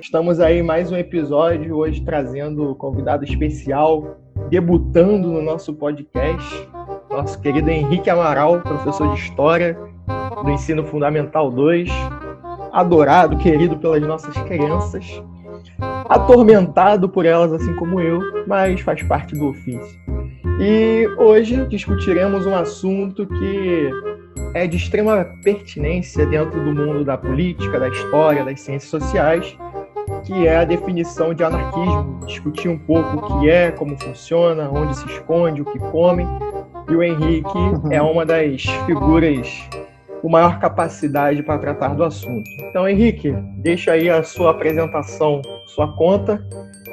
Estamos aí mais um episódio, hoje trazendo convidado especial, debutando no nosso podcast, nosso querido Henrique Amaral, professor de História do Ensino Fundamental 2, adorado, querido pelas nossas crianças, atormentado por elas assim como eu, mas faz parte do ofício. E hoje discutiremos um assunto que é de extrema pertinência dentro do mundo da política, da história, das ciências sociais, que é a definição de anarquismo, discutir um pouco o que é, como funciona, onde se esconde, o que come. E o Henrique uhum. é uma das figuras com maior capacidade para tratar do assunto. Então, Henrique, deixa aí a sua apresentação, sua conta,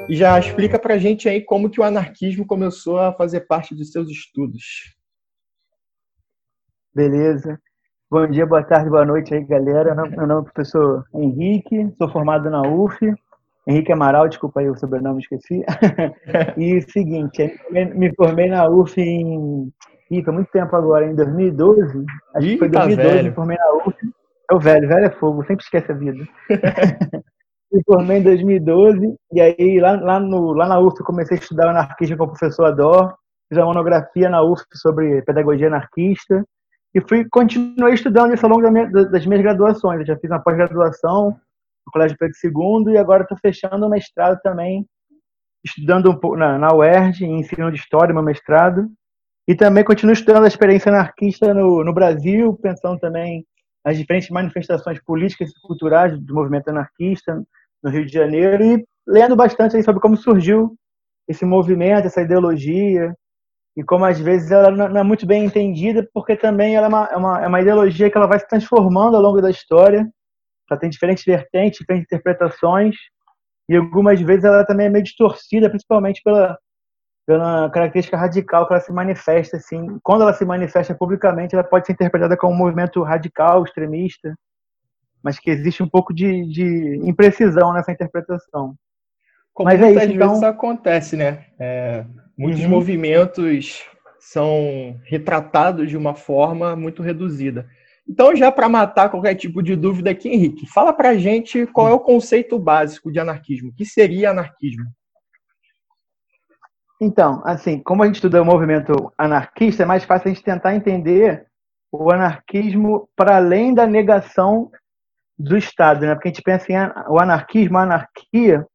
e já explica para a gente aí como que o anarquismo começou a fazer parte dos seus estudos. Beleza. Bom dia, boa tarde, boa noite aí, galera. Meu nome é o professor Henrique, sou formado na UF. Henrique Amaral, desculpa aí o sobrenome, esqueci. e o seguinte, me formei na UF em. Ih, foi muito tempo agora, em 2012. Acho Ih, que foi 2012, tá me formei na UF. É o velho, velho é fogo, sempre esquece a vida. me formei em 2012, e aí lá, lá, no, lá na UF comecei a estudar anarquismo com o professor Ador. Fiz uma monografia na UF sobre pedagogia anarquista e fui continuei estudando isso ao longo da minha, das minhas graduações. Eu já fiz uma pós-graduação no Colégio Pedro II e agora estou fechando o mestrado também, estudando um pouco na, na UERJ, em ensino de história, meu mestrado. E também continuo estudando a experiência anarquista no, no Brasil, pensando também nas diferentes manifestações políticas e culturais do movimento anarquista no Rio de Janeiro e lendo bastante sobre como surgiu esse movimento, essa ideologia, e como às vezes ela não é muito bem entendida, porque também ela é uma, é uma, é uma ideologia que ela vai se transformando ao longo da história, ela tem diferentes vertentes, diferentes interpretações, e algumas vezes ela também é meio distorcida, principalmente pela, pela característica radical que ela se manifesta, assim, quando ela se manifesta publicamente, ela pode ser interpretada como um movimento radical, extremista, mas que existe um pouco de, de imprecisão nessa interpretação. Como mas é isso, então... acontece, né? É, Muitos uhum. movimentos são retratados de uma forma muito reduzida. Então, já para matar qualquer tipo de dúvida aqui, Henrique, fala para a gente qual é o conceito básico de anarquismo. O que seria anarquismo? Então, assim, como a gente estuda o movimento anarquista, é mais fácil a gente tentar entender o anarquismo para além da negação do Estado, né? Porque a gente pensa em o anarquismo, a anarquia,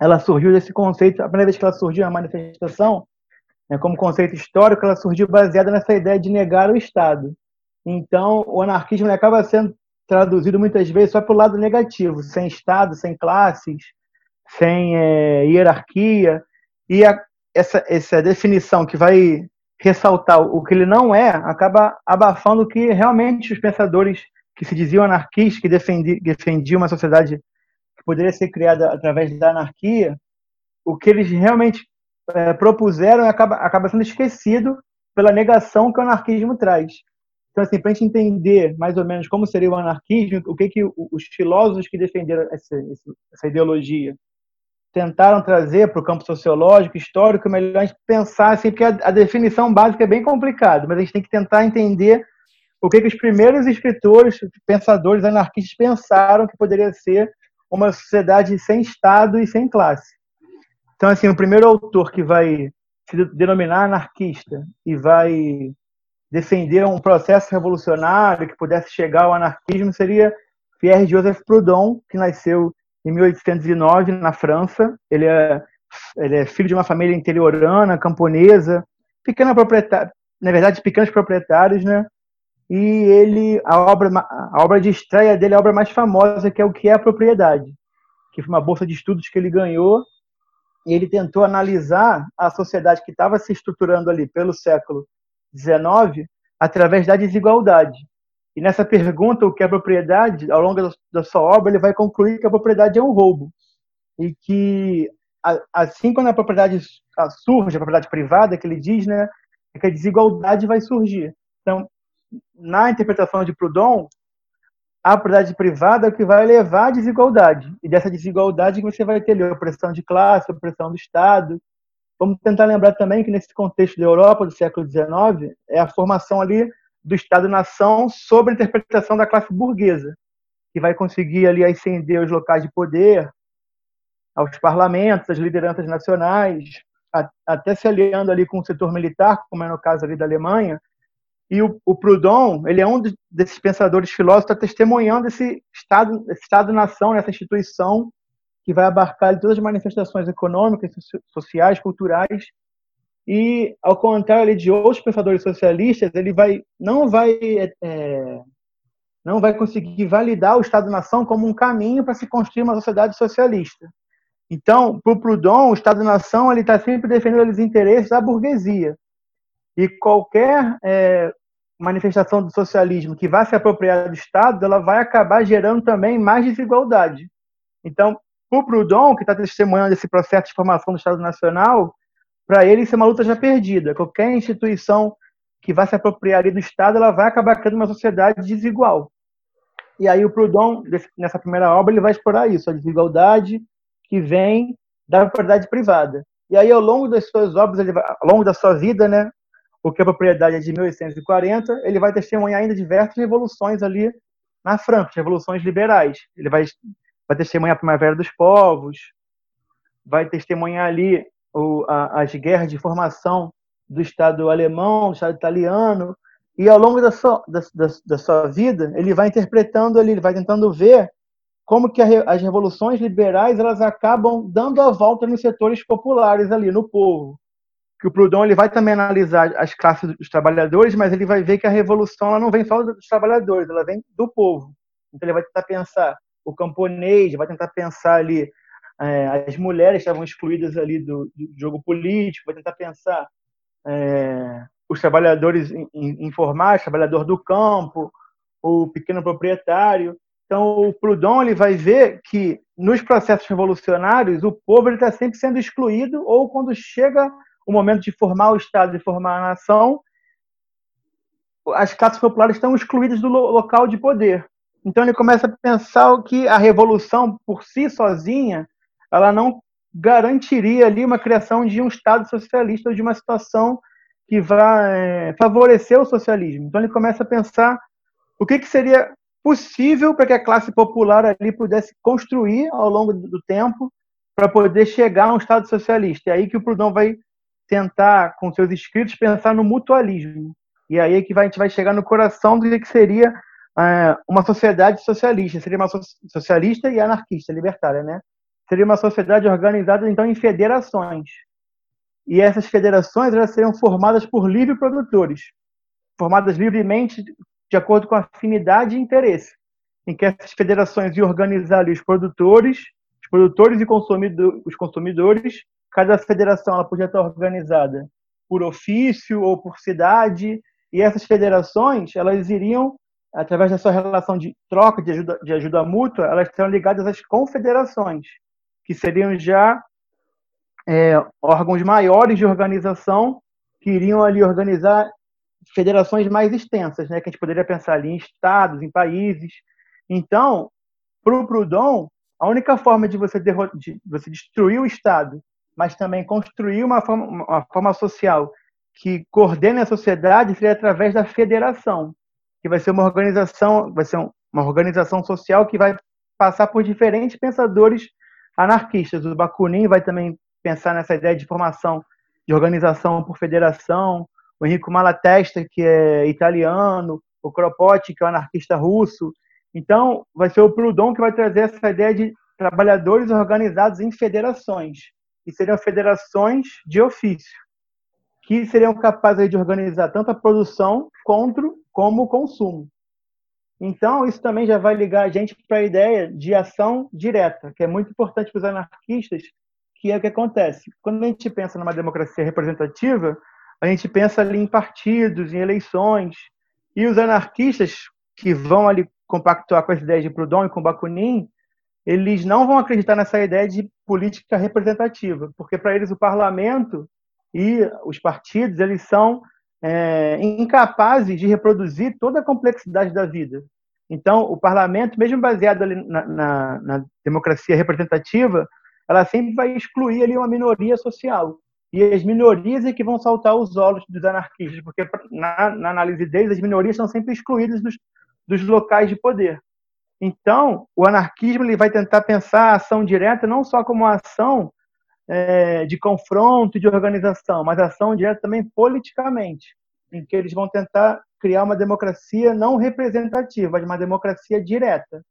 ela surgiu desse conceito, a primeira vez que ela surgiu na manifestação, né, como conceito histórico, ela surgiu baseada nessa ideia de negar o Estado. Então, o anarquismo acaba sendo traduzido muitas vezes só para o lado negativo, sem Estado, sem classes, sem é, hierarquia. E a, essa, essa definição que vai ressaltar o que ele não é, acaba abafando o que realmente os pensadores que se diziam anarquistas, que defendiam, defendiam uma sociedade que poderia ser criada através da anarquia, o que eles realmente é, propuseram acaba, acaba sendo esquecido pela negação que o anarquismo traz. Então, assim, para a gente entender mais ou menos como seria o anarquismo, o que, que os filósofos que defenderam essa, essa ideologia tentaram trazer para o campo sociológico, histórico, é melhor a gente pensar, assim, porque a, a definição básica é bem complicada, mas a gente tem que tentar entender o que, que os primeiros escritores, pensadores anarquistas pensaram que poderia ser uma sociedade sem Estado e sem classe. Então, assim, o primeiro autor que vai se denominar anarquista e vai defender um processo revolucionário que pudesse chegar ao anarquismo seria Pierre Joseph Proudhon, que nasceu em 1809 na França. Ele é, ele é filho de uma família interiorana, camponesa, pequena proprietária, na verdade, pequenos proprietários, né? E ele a obra a obra de estreia dele é a obra mais famosa que é o que é a propriedade que foi uma bolsa de estudos que ele ganhou. E ele tentou analisar a sociedade que estava se estruturando ali pelo século XIX através da desigualdade. E nessa pergunta o que é propriedade ao longo da sua obra ele vai concluir que a propriedade é um roubo. E que assim quando a propriedade surge a propriedade privada que ele diz né é que a desigualdade vai surgir. Então na interpretação de Proudhon, a propriedade privada é o que vai levar à desigualdade. E dessa desigualdade você vai ter a opressão de classe, a opressão do Estado. Vamos tentar lembrar também que nesse contexto da Europa do século XIX, é a formação ali do Estado-nação sob a interpretação da classe burguesa, que vai conseguir ali ascender os locais de poder, aos parlamentos, às lideranças nacionais, até se aliando ali com o setor militar, como é no caso ali da Alemanha. E o, o Proudhon, ele é um desses pensadores filósofos, está testemunhando esse Estado, esse Estado-nação, essa instituição que vai abarcar todas as manifestações econômicas, sociais, culturais. E, ao contrário de outros pensadores socialistas, ele vai, não vai é, não vai conseguir validar o Estado-nação como um caminho para se construir uma sociedade socialista. Então, para o Proudhon, o Estado-nação está sempre defendendo os interesses da burguesia. E qualquer é, manifestação do socialismo que vá se apropriar do Estado, ela vai acabar gerando também mais desigualdade. Então, o Proudhon, que está testemunhando esse processo de formação do Estado Nacional, para ele isso é uma luta já perdida. Qualquer instituição que vai se apropriar do Estado, ela vai acabar criando uma sociedade desigual. E aí o Proudhon, nessa primeira obra, ele vai explorar isso, a desigualdade que vem da propriedade privada. E aí, ao longo das suas obras, vai, ao longo da sua vida, né, porque a propriedade é de 1840, ele vai testemunhar ainda diversas revoluções ali na França, revoluções liberais. Ele vai, vai testemunhar a Primavera dos Povos, vai testemunhar ali o, a, as guerras de formação do Estado alemão, do Estado italiano, e ao longo da sua, da, da, da sua vida, ele vai interpretando ali, ele vai tentando ver como que a, as revoluções liberais elas acabam dando a volta nos setores populares ali, no povo. Que o Proudhon ele vai também analisar as classes dos trabalhadores, mas ele vai ver que a revolução ela não vem só dos trabalhadores, ela vem do povo. Então ele vai tentar pensar o camponês, vai tentar pensar ali é, as mulheres estavam excluídas ali do, do jogo político, vai tentar pensar é, os trabalhadores informais, trabalhador do campo, o pequeno proprietário. Então, o Proudhon ele vai ver que nos processos revolucionários o povo está sempre sendo excluído ou quando chega o momento de formar o Estado, de formar a nação, as classes populares estão excluídas do local de poder. Então ele começa a pensar que a revolução por si sozinha, ela não garantiria ali uma criação de um Estado socialista ou de uma situação que vai é, favorecer o socialismo. Então ele começa a pensar o que, que seria possível para que a classe popular ali pudesse construir ao longo do tempo para poder chegar a um Estado socialista. É aí que o Proudhon vai tentar, com seus escritos, pensar no mutualismo. E aí é que vai, a gente vai chegar no coração do que seria é, uma sociedade socialista. Seria uma so socialista e anarquista, libertária, né? seria uma sociedade organizada então em federações. E essas federações elas seriam formadas por livres produtores, formadas livremente de acordo com afinidade e interesse, em que essas federações iam organizar ali, os produtores, os produtores e consumidor, os consumidores. Cada federação ela podia estar organizada por ofício ou por cidade, e essas federações elas iriam através da sua relação de troca de ajuda, de ajuda mútua, elas estão ligadas às confederações, que seriam já é, órgãos maiores de organização que iriam ali organizar federações mais extensas, né? Que a gente poderia pensar ali em estados, em países. Então, para o Proudhon, a única forma de você, de você destruir o Estado, mas também construir uma forma, uma forma social que coordene a sociedade seria através da federação, que vai ser uma organização, vai ser uma organização social que vai passar por diferentes pensadores anarquistas. O Bakunin vai também pensar nessa ideia de formação de organização por federação. O Enrico Malatesta, que é italiano, o Kropotkin, que é um anarquista russo. Então, vai ser o Proudhon que vai trazer essa ideia de trabalhadores organizados em federações, que seriam federações de ofício, que seriam capazes de organizar tanto a produção quanto como o consumo. Então, isso também já vai ligar a gente para a ideia de ação direta, que é muito importante para os anarquistas, que é o que acontece. Quando a gente pensa numa democracia representativa, a gente pensa ali em partidos, em eleições, e os anarquistas que vão ali compactuar com as ideias de Proudhon e com Bakunin, eles não vão acreditar nessa ideia de política representativa, porque para eles o parlamento e os partidos eles são é, incapazes de reproduzir toda a complexidade da vida. Então, o parlamento, mesmo baseado na, na, na, democracia representativa, ela sempre vai excluir ali uma minoria social. E as minorias é que vão saltar os olhos dos anarquistas, porque na, na análise deles, as minorias são sempre excluídas dos, dos locais de poder. Então, o anarquismo ele vai tentar pensar a ação direta não só como ação é, de confronto e de organização, mas ação direta também politicamente, em que eles vão tentar criar uma democracia não representativa, mas uma democracia direta,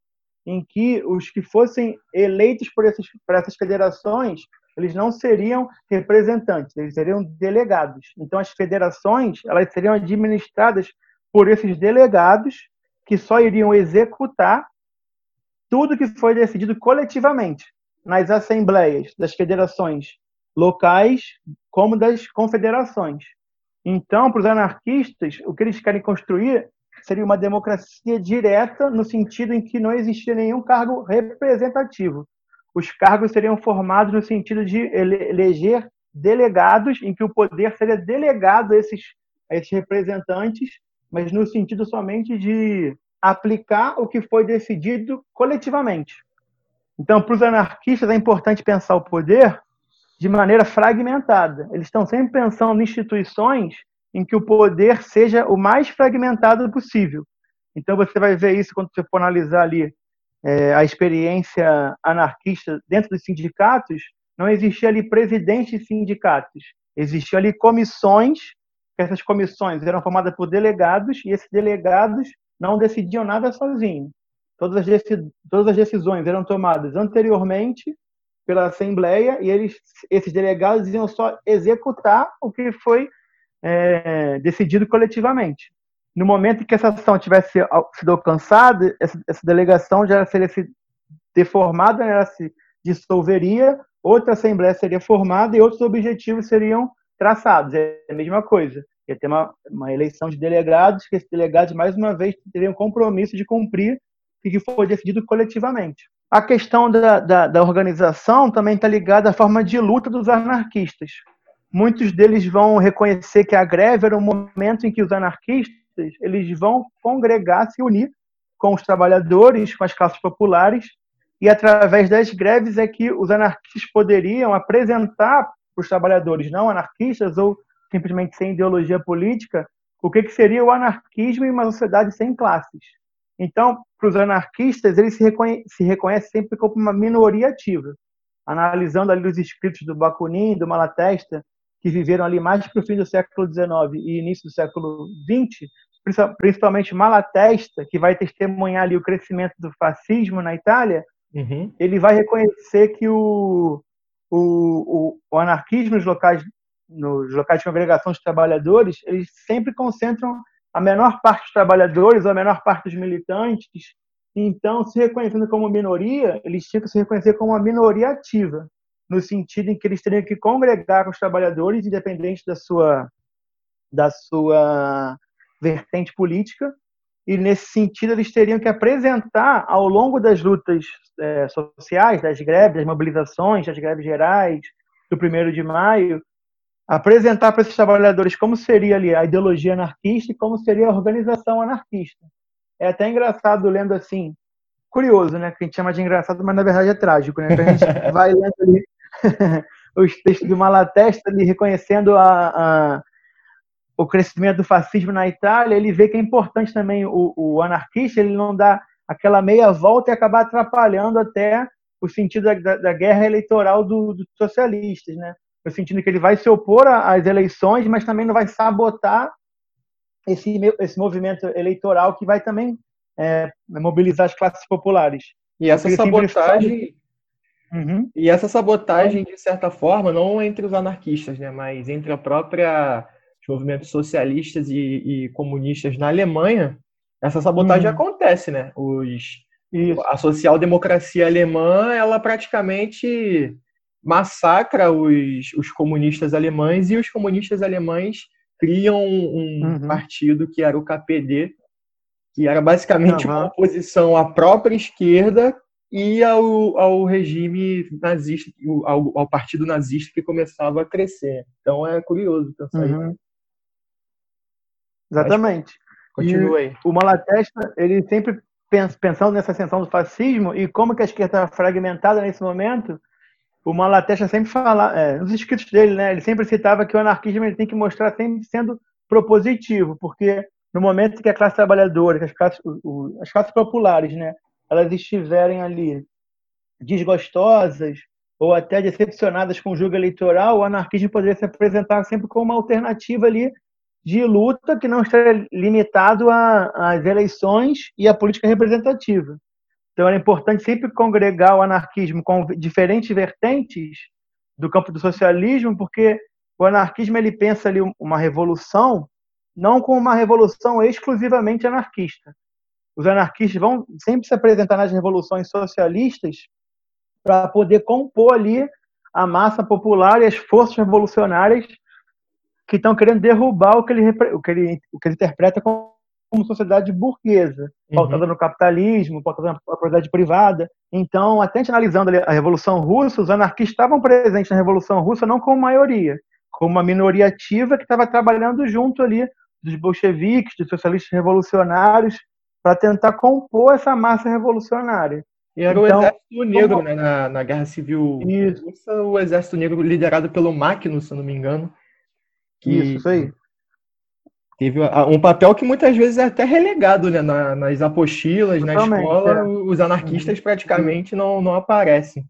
em que os que fossem eleitos por, por essas federações, eles não seriam representantes, eles seriam delegados. Então, as federações elas seriam administradas por esses delegados que só iriam executar tudo que foi decidido coletivamente nas assembleias das federações locais como das confederações. Então, para os anarquistas, o que eles querem construir seria uma democracia direta no sentido em que não existia nenhum cargo representativo. Os cargos seriam formados no sentido de eleger delegados, em que o poder seria delegado a esses, a esses representantes, mas no sentido somente de aplicar o que foi decidido coletivamente. Então, para os anarquistas é importante pensar o poder de maneira fragmentada. Eles estão sempre pensando em instituições em que o poder seja o mais fragmentado possível. Então, você vai ver isso quando você for analisar ali é, a experiência anarquista dentro dos sindicatos. Não existia ali presidentes de sindicatos, existiam ali comissões, essas comissões eram formadas por delegados, e esses delegados não decidiam nada sozinhos. Todas as, todas as decisões eram tomadas anteriormente pela Assembleia e eles, esses delegados iam só executar o que foi é, decidido coletivamente. No momento em que essa ação tivesse sido alcançada, essa, essa delegação já seria se deformada, ela se dissolveria, outra Assembleia seria formada e outros objetivos seriam traçados. É a mesma coisa. Ia ter uma, uma eleição de delegados, que esses delegados, mais uma vez, teriam compromisso de cumprir o que foi decidido coletivamente. A questão da, da, da organização também está ligada à forma de luta dos anarquistas. Muitos deles vão reconhecer que a greve era um momento em que os anarquistas eles vão congregar, se unir com os trabalhadores, com as classes populares, e através das greves é que os anarquistas poderiam apresentar para os trabalhadores não anarquistas ou simplesmente sem ideologia política o que, que seria o anarquismo em uma sociedade sem classes. Então, para os anarquistas, ele se reconhece, se reconhece sempre como uma minoria ativa. Analisando ali os escritos do Bakunin, do Malatesta, que viveram ali mais para o fim do século XIX e início do século XX, principalmente Malatesta, que vai testemunhar ali o crescimento do fascismo na Itália, uhum. ele vai reconhecer que o, o, o, anarquismo nos locais, nos locais de congregação de trabalhadores, eles sempre concentram a menor parte dos trabalhadores, a menor parte dos militantes, então, se reconhecendo como minoria, eles tinham que se reconhecer como uma minoria ativa, no sentido em que eles teriam que congregar com os trabalhadores, independente da sua, da sua vertente política, e nesse sentido eles teriam que apresentar ao longo das lutas é, sociais, das greves, das mobilizações, das greves gerais, do 1 de maio, apresentar para esses trabalhadores como seria ali a ideologia anarquista e como seria a organização anarquista. É até engraçado lendo assim, curioso, né? Que a gente chama de engraçado, mas na verdade é trágico, né? Que a gente vai lendo ali os textos do Malatesta ali reconhecendo a, a, o crescimento do fascismo na Itália, ele vê que é importante também o, o anarquista, ele não dá aquela meia volta e acabar atrapalhando até o sentido da, da guerra eleitoral dos do socialistas, né? No sentido que ele vai se opor às eleições, mas também não vai sabotar esse, esse movimento eleitoral que vai também é, mobilizar as classes populares. E essa sabotagem. Uhum. E essa sabotagem, de certa forma, não entre os anarquistas, né, mas entre a própria os movimentos socialistas e, e comunistas na Alemanha, essa sabotagem uhum. acontece, né? Os, a social-democracia alemã, ela praticamente massacra os, os comunistas alemães e os comunistas alemães criam um uhum. partido que era o KPD, que era basicamente uhum. uma oposição à própria esquerda e ao, ao regime nazista, ao, ao, partido nazista que começava a crescer. Então é curioso pensar uhum. isso. Exatamente. Continue O Malatesta, ele sempre pensando nessa ascensão do fascismo e como que a esquerda está fragmentada nesse momento, o Malatesta sempre fala, é, nos escritos dele, né, ele sempre citava que o anarquismo ele tem que mostrar sempre sendo propositivo, porque no momento que a classe trabalhadora, que as classes, o, as classes populares, né, elas estiverem ali desgostosas ou até decepcionadas com o jogo eleitoral, o anarquismo poderia se apresentar sempre como uma alternativa ali de luta que não estaria limitado às eleições e à política representativa. Então era importante sempre congregar o anarquismo com diferentes vertentes do campo do socialismo, porque o anarquismo ele pensa ali uma revolução não como uma revolução exclusivamente anarquista. Os anarquistas vão sempre se apresentar nas revoluções socialistas para poder compor ali a massa popular e as forças revolucionárias que estão querendo derrubar o que ele, o que ele, o que ele interpreta como, como sociedade burguesa, uhum. pautada no capitalismo, pautada na propriedade privada. Então, até analisando a Revolução Russa, os anarquistas estavam presentes na Revolução Russa não como maioria, como uma minoria ativa que estava trabalhando junto ali dos bolcheviques, dos socialistas revolucionários, para tentar compor essa massa revolucionária. E era então, o Exército Negro, como... né, na, na Guerra Civil isso. Russa, o Exército Negro liderado pelo Magnus, se não me engano. Que isso, isso aí. Teve um papel que muitas vezes é até relegado né, na, nas apostilas, Totalmente, na escola, é. os anarquistas uhum. praticamente não, não aparecem.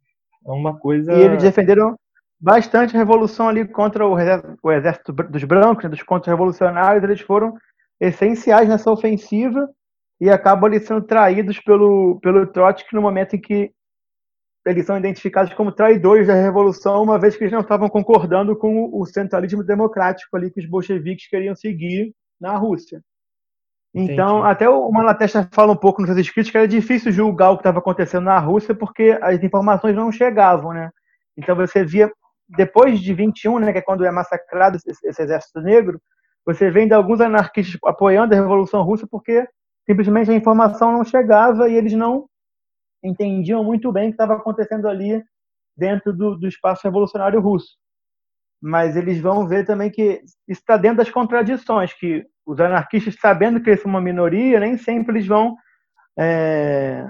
É uma coisa. E eles defenderam bastante a revolução ali contra o, o exército dos brancos, né, dos contra-revolucionários. Eles foram essenciais nessa ofensiva e acabam ali sendo traídos pelo, pelo Trotsky no momento em que eles são identificados como traidores da revolução, uma vez que eles não estavam concordando com o centralismo democrático ali que os bolcheviques queriam seguir na Rússia. Então, Entendi. até o Malatesta fala um pouco nos seus escritos que era difícil julgar o que estava acontecendo na Rússia porque as informações não chegavam, né? Então você via depois de 21, né, que é quando é massacrado esse, esse exército negro, você vê ainda alguns anarquistas apoiando a Revolução Russa porque simplesmente a informação não chegava e eles não entendiam muito bem o que estava acontecendo ali dentro do, do espaço revolucionário russo. Mas eles vão ver também que está dentro das contradições, que os anarquistas, sabendo que eles são uma minoria, nem sempre eles vão é,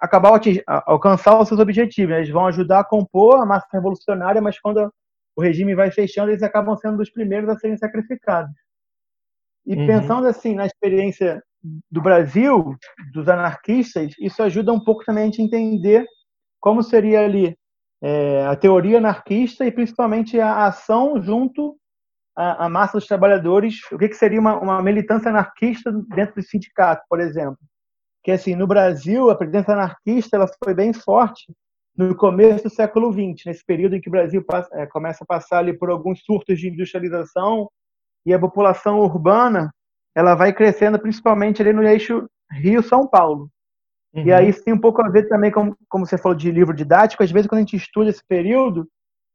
acabar atingir, alcançar os seus objetivos. Né? Eles vão ajudar a compor a massa revolucionária, mas quando o regime vai fechando, eles acabam sendo os primeiros a serem sacrificados. E uhum. pensando assim na experiência do Brasil, dos anarquistas, isso ajuda um pouco também a gente entender como seria ali é, a teoria anarquista e principalmente a ação junto à, à massa dos trabalhadores, o que, que seria uma, uma, militância anarquista dentro do sindicato, por exemplo. Que assim, no Brasil, a presença anarquista ela foi bem forte no começo do século XX, nesse período em que o Brasil passa, é, começa a passar ali por alguns surtos de industrialização e a população urbana ela vai crescendo principalmente ali no eixo Rio-São Paulo. Uhum. E aí isso tem um pouco a ver também, com, como você falou de livro didático, às vezes quando a gente estuda esse período,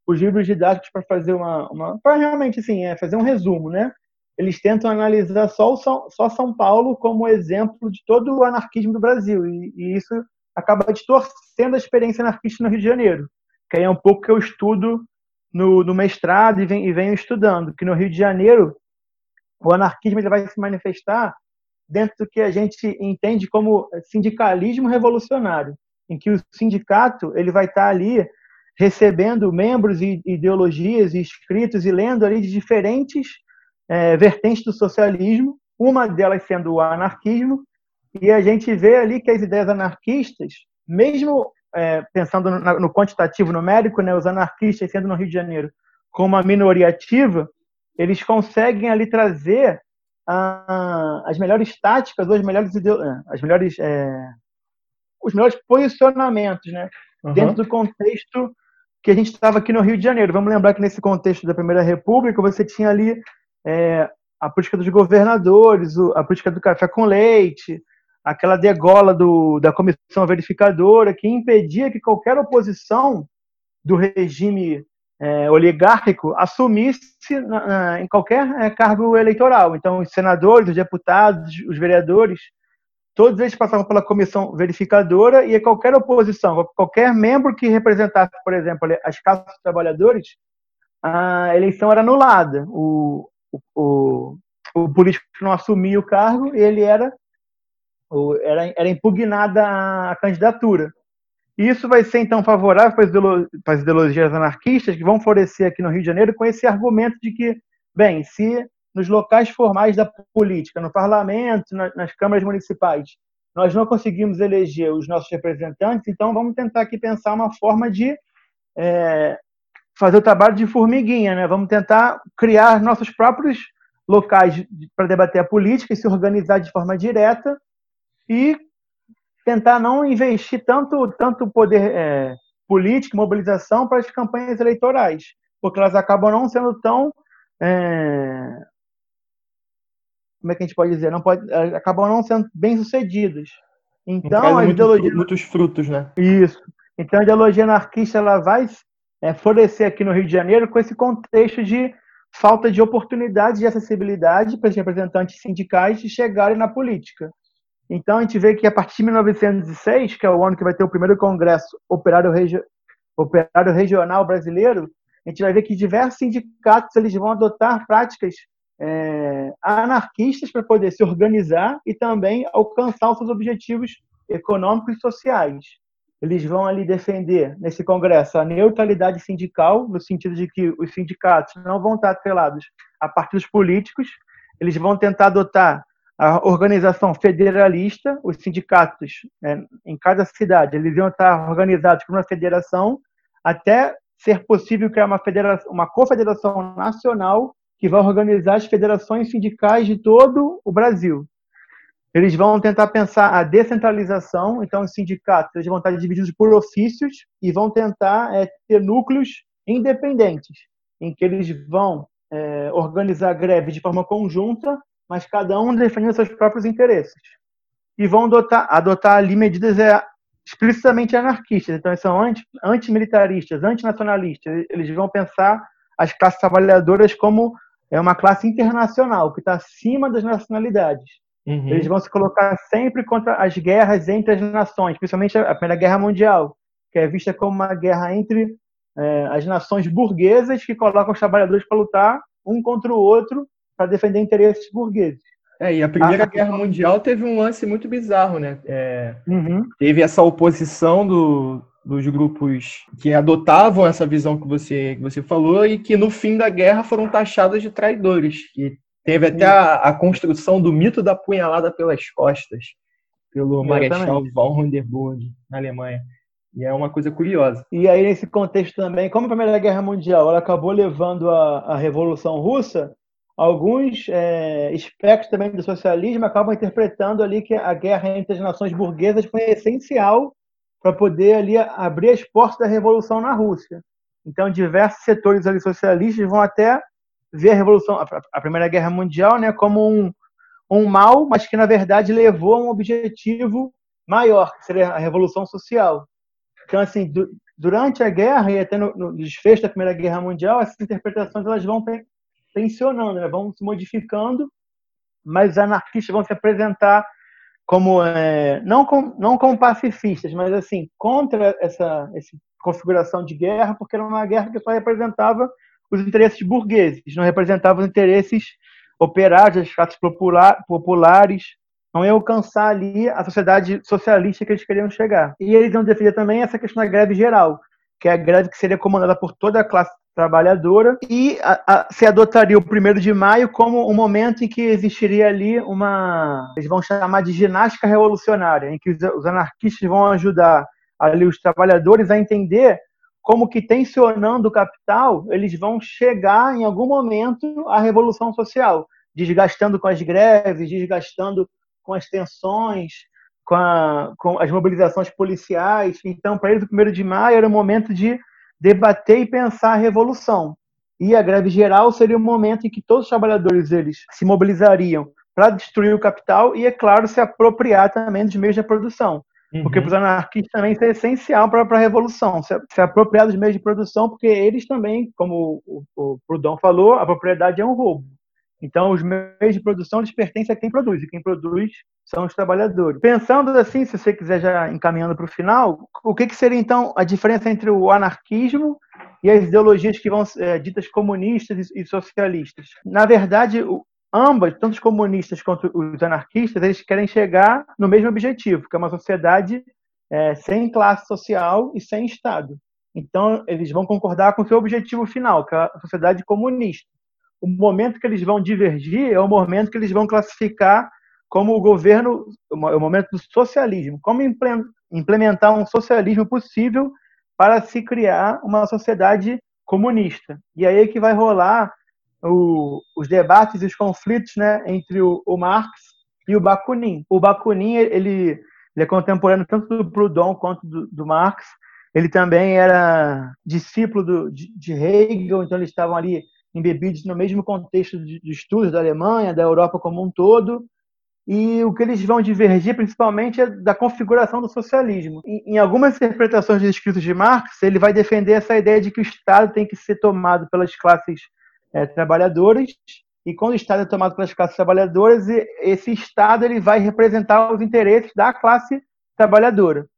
os livros didáticos para fazer uma, uma para realmente assim, é fazer um resumo, né? Eles tentam analisar só, o São, só São Paulo como exemplo de todo o anarquismo do Brasil, e, e isso acaba distorcendo a experiência anarquista no Rio de Janeiro, que aí é um pouco que eu estudo no, no mestrado e, vem, e venho estudando, que no Rio de Janeiro o anarquismo ele vai se manifestar dentro do que a gente entende como sindicalismo revolucionário, em que o sindicato ele vai estar ali recebendo membros e ideologias e escritos e lendo ali de diferentes é, vertentes do socialismo, uma delas sendo o anarquismo, e a gente vê ali que as ideias anarquistas, mesmo é, pensando no, no, quantitativo numérico, né, os anarquistas sendo no Rio de Janeiro como uma minoria ativa, eles conseguem ali trazer ah, as melhores táticas, ou as melhores, é, as melhores é, os melhores posicionamentos, né? Uhum. Dentro do contexto que a gente estava aqui no Rio de Janeiro. Vamos lembrar que nesse contexto da Primeira República você tinha ali é, a política dos governadores, a política do café com leite, aquela degola do, da comissão verificadora que impedia que qualquer oposição do regime é, oligárquico assumisse na, na, em qualquer é, cargo eleitoral. Então, os senadores, os deputados, os vereadores, todos eles passavam pela comissão verificadora e qualquer oposição, qualquer membro que representasse, por exemplo, as casas dos trabalhadores, a eleição era anulada. O, o, o político não assumia o cargo, ele era, era, era impugnada a candidatura. Isso vai ser, então, favorável para as ideologias anarquistas que vão florescer aqui no Rio de Janeiro com esse argumento de que, bem, se nos locais formais da política, no parlamento, nas câmaras municipais, nós não conseguimos eleger os nossos representantes, então vamos tentar aqui pensar uma forma de é, fazer o trabalho de formiguinha, né? Vamos tentar criar nossos próprios locais para debater a política e se organizar de forma direta e tentar não investir tanto tanto poder é, político, mobilização para as campanhas eleitorais, porque elas acabam não sendo tão é, como é que a gente pode dizer? Não pode, acabam não sendo bem sucedidas. Então, a ideologia. Muitos frutos, né? Isso. Então, a ideologia anarquista ela vai é, florescer aqui no Rio de Janeiro com esse contexto de falta de oportunidade de acessibilidade para os representantes sindicais de chegarem na política. Então, a gente vê que a partir de 1906, que é o ano que vai ter o primeiro Congresso Operário, Regi Operário Regional Brasileiro, a gente vai ver que diversos sindicatos eles vão adotar práticas é, anarquistas para poder se organizar e também alcançar os seus objetivos econômicos e sociais. Eles vão ali defender, nesse congresso, a neutralidade sindical, no sentido de que os sindicatos não vão estar atrelados a partidos políticos, eles vão tentar adotar a organização federalista, os sindicatos né, em cada cidade, eles vão estar organizados como uma federação, até ser possível criar uma, federação, uma confederação nacional que vai organizar as federações sindicais de todo o Brasil. Eles vão tentar pensar a descentralização, então os sindicatos eles vão estar divididos por ofícios e vão tentar é, ter núcleos independentes, em que eles vão é, organizar greve de forma conjunta, mas cada um defendendo seus próprios interesses. E vão adotar, adotar ali medidas é, explicitamente anarquistas, então eles são anti, antimilitaristas, antinacionalistas, eles vão pensar as classes trabalhadoras como é uma classe internacional que está acima das nacionalidades. Uhum. Eles vão se colocar sempre contra as guerras entre as nações, principalmente a Primeira Guerra Mundial, que é vista como uma guerra entre é, as nações burguesas que colocam os trabalhadores para lutar um contra o outro para defender interesses burgueses. É, e a Primeira a... Guerra Mundial teve um lance muito bizarro, né? É, uhum. Teve essa oposição do, dos grupos que adotavam essa visão que você, que você falou e que no fim da guerra foram taxados de traidores. E teve até a, a construção do mito da punhalada pelas costas pelo Marechal von Hindenburg na Alemanha. E é uma coisa curiosa. E aí, nesse contexto também, como a Primeira Guerra Mundial ela acabou levando a, a Revolução Russa, alguns é, espectros também do socialismo acabam interpretando ali que a guerra entre as nações burguesas foi essencial para poder ali abrir as portas da revolução na Rússia. Então, diversos setores ali socialistas vão até ver a revolução, a Primeira Guerra Mundial, né, como um, um mal, mas que na verdade levou a um objetivo maior, que seria a revolução social. Então, assim, du durante a guerra e até no, no, desfecho da Primeira Guerra Mundial, essas interpretações elas vão tensionando, né, vão se modificando, mas os anarquistas vão se apresentar como é, não, com, não como pacifistas, mas assim contra essa, essa configuração de guerra, porque era uma guerra que só representava os interesses burgueses, não representava os interesses operários, das classes popular, populares, não ia alcançar ali a sociedade socialista que eles queriam chegar. E eles iam defender também essa questão da greve geral, que é a greve que seria comandada por toda a classe trabalhadora. E a, a, se adotaria o primeiro de maio como um momento em que existiria ali uma eles vão chamar de ginástica revolucionária em que os, os anarquistas vão ajudar ali os trabalhadores a entender como que tensionando o capital eles vão chegar em algum momento à revolução social desgastando com as greves desgastando com as tensões com, a, com as mobilizações policiais. Então para eles o primeiro de maio era um momento de debater e pensar a revolução. E a greve geral seria o momento em que todos os trabalhadores eles se mobilizariam para destruir o capital e, é claro, se apropriar também dos meios de produção. Uhum. Porque para os anarquistas também isso é essencial para a revolução, se, se apropriar dos meios de produção, porque eles também, como o, o Proudhon falou, a propriedade é um roubo. Então, os meios de produção eles pertencem a quem produz, e quem produz são os trabalhadores. Pensando assim, se você quiser já encaminhando para o final, o que, que, seria então a diferença entre o anarquismo e as ideologias que vão é, ditas comunistas e, socialistas? Na verdade, o, ambas, tanto os comunistas quanto os anarquistas, eles querem chegar no mesmo objetivo, que é uma sociedade é, sem classe social e sem Estado. Então, eles vão concordar com o seu objetivo final, que é a sociedade comunista o momento que eles vão divergir é o momento que eles vão classificar como o governo, o momento do socialismo, como implementar um socialismo possível para se criar uma sociedade comunista. E aí é que vai rolar o, os debates e os conflitos né, entre o, o, Marx e o Bakunin. O Bakunin ele, ele é contemporâneo tanto do Proudhon quanto do, do Marx. Ele também era discípulo do, de, de, Hegel, então eles estavam ali embebidos no mesmo contexto de, estudos da Alemanha, da Europa como um todo. E o que eles vão divergir principalmente é da configuração do socialismo. Em, algumas interpretações dos escritos de Marx, ele vai defender essa ideia de que o Estado tem que ser tomado pelas classes é, trabalhadoras, e quando o Estado é tomado pelas classes trabalhadoras, esse Estado ele vai representar os interesses da classe trabalhadora.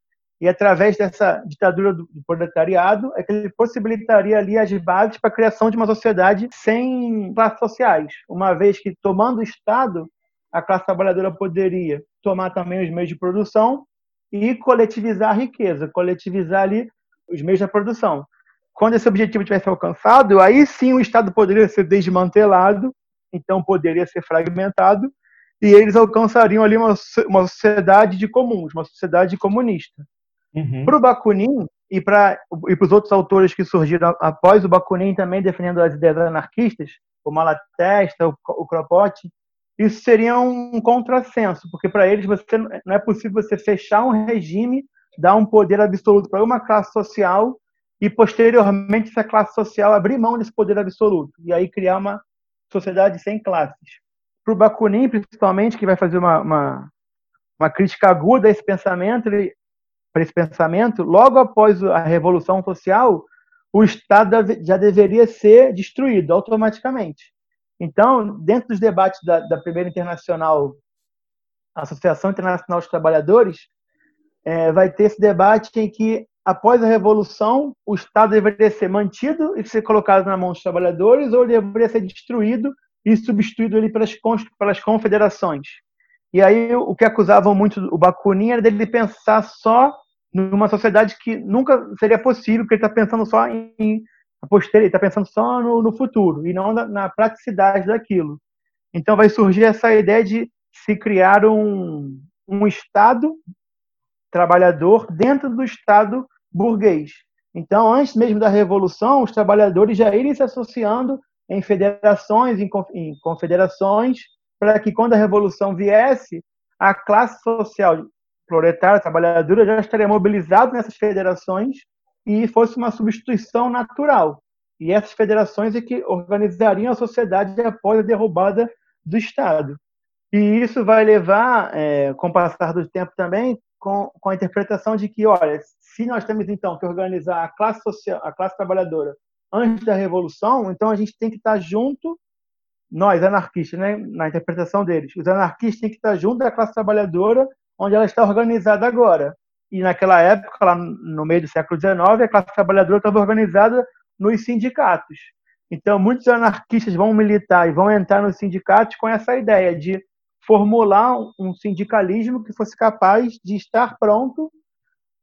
E através dessa ditadura do proletariado, é que ele possibilitaria ali as bases para a criação de uma sociedade sem classes sociais, uma vez que, tomando o Estado, a classe trabalhadora poderia tomar também os meios de produção e coletivizar a riqueza, coletivizar ali os meios da produção. Quando esse objetivo tivesse alcançado, aí sim o Estado poderia ser desmantelado, então poderia ser fragmentado, e eles alcançariam ali uma, uma sociedade de comuns, uma sociedade comunista. Uhum. Para o Bakunin e para e os outros autores que surgiram após o Bakunin também defendendo as ideias anarquistas, o Malatesta, o, o Kropotkin, isso seria um contrassenso, porque para eles você, não é possível você fechar um regime, dar um poder absoluto para uma classe social e posteriormente essa classe social abrir mão desse poder absoluto e aí criar uma sociedade sem classes. Para o Bakunin, principalmente, que vai fazer uma, uma, uma crítica aguda a esse pensamento, ele, para esse pensamento, logo após a Revolução Social, o Estado já deveria ser destruído automaticamente. Então, dentro dos debates da, da primeira internacional, Associação Internacional dos Trabalhadores, é, vai ter esse debate em que, após a Revolução, o Estado deveria ser mantido e ser colocado na mão dos trabalhadores ou deveria ser destruído e substituído ali pelas, pelas confederações. E aí, o que acusavam muito o Bakunin era dele pensar só numa sociedade que nunca seria possível, porque ele está pensando só em a posteriori, está pensando só no, no, futuro e não na, na, praticidade daquilo. Então vai surgir essa ideia de se criar um, um Estado trabalhador dentro do Estado burguês. Então, antes mesmo da Revolução, os trabalhadores já irem se associando em federações, em confederações, para que quando a Revolução viesse, a classe social proletária, trabalhadora, já estaria mobilizada nessas federações e fosse uma substituição natural. E essas federações é que organizariam a sociedade após a derrubada do Estado. E isso vai levar, é, com o passar do tempo também, com, com a interpretação de que, olha, se nós temos então que organizar a classe social, a classe trabalhadora antes da revolução, então a gente tem que estar junto, nós anarquistas, né, na interpretação deles, os anarquistas têm que estar junto da classe trabalhadora onde ela está organizada agora e naquela época, lá no meio do século XIX, a classe trabalhadora estava organizada nos sindicatos. Então, muitos anarquistas vão militar e vão entrar nos sindicatos com essa ideia de formular um sindicalismo que fosse capaz de estar pronto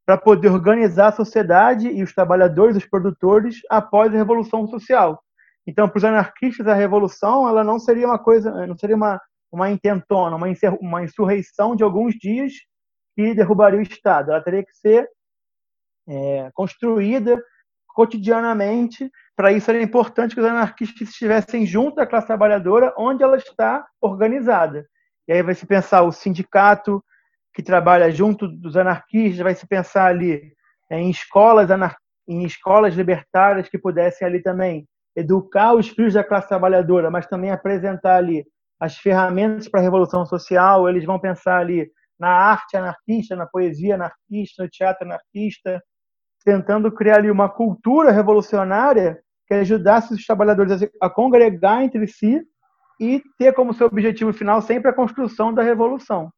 para poder organizar a sociedade e os trabalhadores, os produtores, após a revolução social. Então, para os anarquistas, a revolução ela não seria uma coisa, não seria uma, uma intentona, uma, uma insurreição de alguns dias que derrubaria o Estado. Ela teria que ser é, construída cotidianamente. Para isso era importante que os anarquistas estivessem junto da classe trabalhadora, onde ela está organizada. E aí vai se pensar o sindicato que trabalha junto dos anarquistas, vai se pensar ali é, em escolas em escolas libertárias que pudessem ali também educar os filhos da classe trabalhadora, mas também apresentar ali as ferramentas para a revolução social. Eles vão pensar ali na arte anarquista, na poesia anarquista, no teatro anarquista, tentando criar ali uma cultura revolucionária que ajudasse os trabalhadores a congregar entre si e ter como seu objetivo final sempre a construção da revolução.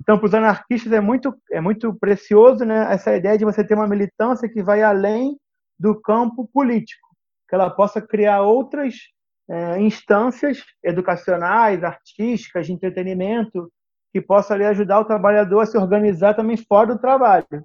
Então, para os anarquistas é muito é muito precioso, né, essa ideia de você ter uma militância que vai além do campo político, que ela possa criar outras é, instâncias educacionais, artísticas, de entretenimento, que possa ali ajudar o trabalhador a se organizar também fora do trabalho.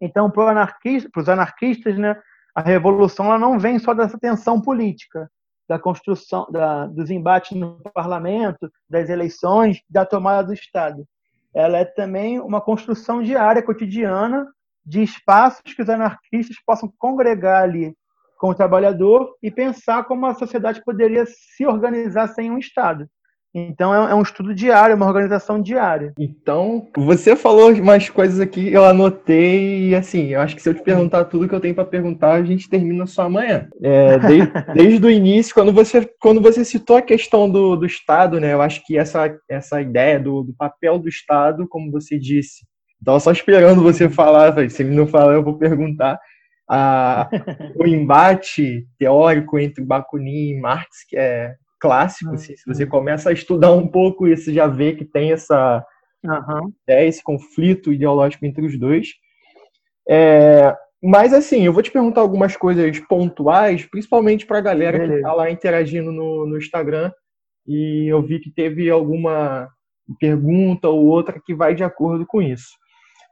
Então, para anarquista, os anarquistas, né, a revolução ela não vem só dessa tensão política. da construção, da, dos embates no parlamento, das eleições, da tomada do Estado. Ela é também uma construção diária, cotidiana, de espaços que os anarquistas possam congregar ali com o trabalhador e pensar como a sociedade poderia se organizar sem um Estado. Então é, é um estudo diário, uma organização diária. Então, você falou umas coisas aqui, eu anotei, e assim, eu acho que se eu te perguntar tudo que eu tenho para perguntar, a gente termina só amanhã. É, desde, desde o início, quando você, quando você citou a questão do, do Estado, né, eu acho que essa, essa ideia do, do papel do Estado, como você disse, estava só esperando você falar, se ele não falar, eu vou perguntar. A, o embate teórico entre Bakunin e Marx, que é clássico, uhum. assim, se você começa a estudar um pouco isso, já vê que tem essa uhum. é, esse conflito ideológico entre os dois. É, mas assim, eu vou te perguntar algumas coisas pontuais, principalmente para a galera Beleza. que está lá interagindo no, no Instagram. E eu vi que teve alguma pergunta ou outra que vai de acordo com isso.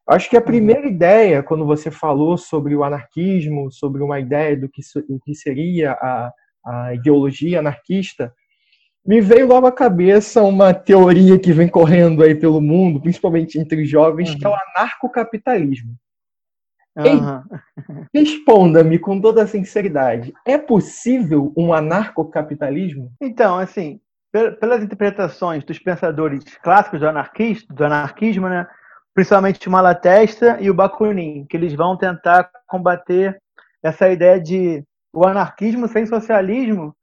Acho que a uhum. primeira uhum. ideia, quando você falou sobre o anarquismo, sobre uma ideia do que, do que seria a, a ideologia anarquista, me veio logo à cabeça uma teoria que vem correndo aí pelo mundo, principalmente entre os jovens, uhum. que é o anarcocapitalismo. Uhum. Responda-me com toda a sinceridade: é possível um anarcocapitalismo? Então, assim, pelas interpretações dos pensadores clássicos do anarquismo, do anarquismo, né, principalmente o Malatesta e o Bakunin, que eles vão tentar combater essa ideia de o anarquismo sem socialismo